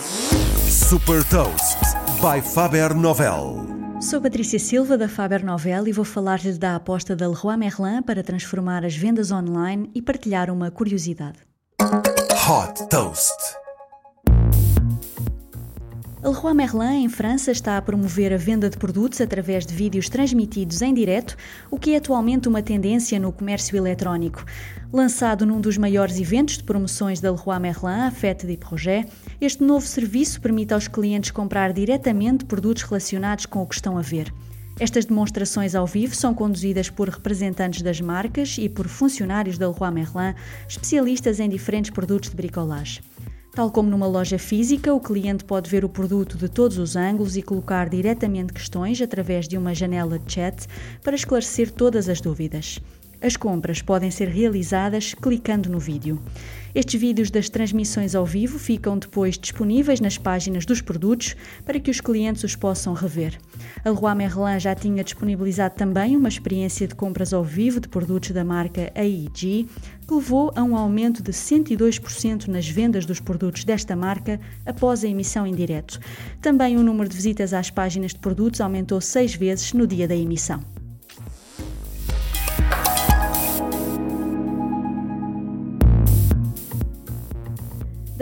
Super Toast by Faber Novel. Sou Patrícia Silva da Faber Novel e vou falar-lhe da aposta da Leroy Merlin para transformar as vendas online e partilhar uma curiosidade. Hot Toast. A Leroy Merlin, em França, está a promover a venda de produtos através de vídeos transmitidos em direto, o que é atualmente uma tendência no comércio eletrónico. Lançado num dos maiores eventos de promoções da Leroy Merlin, a Fête des Projets, este novo serviço permite aos clientes comprar diretamente produtos relacionados com o que estão a ver. Estas demonstrações ao vivo são conduzidas por representantes das marcas e por funcionários da Leroy Merlin, especialistas em diferentes produtos de bricolage. Tal como numa loja física, o cliente pode ver o produto de todos os ângulos e colocar diretamente questões através de uma janela de chat para esclarecer todas as dúvidas. As compras podem ser realizadas clicando no vídeo. Estes vídeos das transmissões ao vivo ficam depois disponíveis nas páginas dos produtos para que os clientes os possam rever. A Leroy Merlin já tinha disponibilizado também uma experiência de compras ao vivo de produtos da marca AEG, que levou a um aumento de 102% nas vendas dos produtos desta marca após a emissão em direto. Também o número de visitas às páginas de produtos aumentou seis vezes no dia da emissão.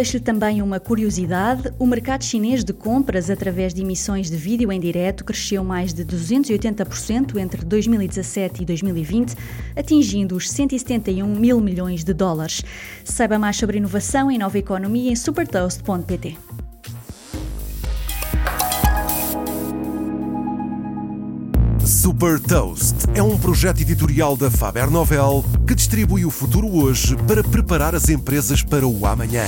Deixo-lhe também uma curiosidade: o mercado chinês de compras através de emissões de vídeo em direto cresceu mais de 280% entre 2017 e 2020, atingindo os 171 mil milhões de dólares. Saiba mais sobre inovação e nova economia em supertoast.pt. Super Toast é um projeto editorial da Faber Novel que distribui o futuro hoje para preparar as empresas para o amanhã.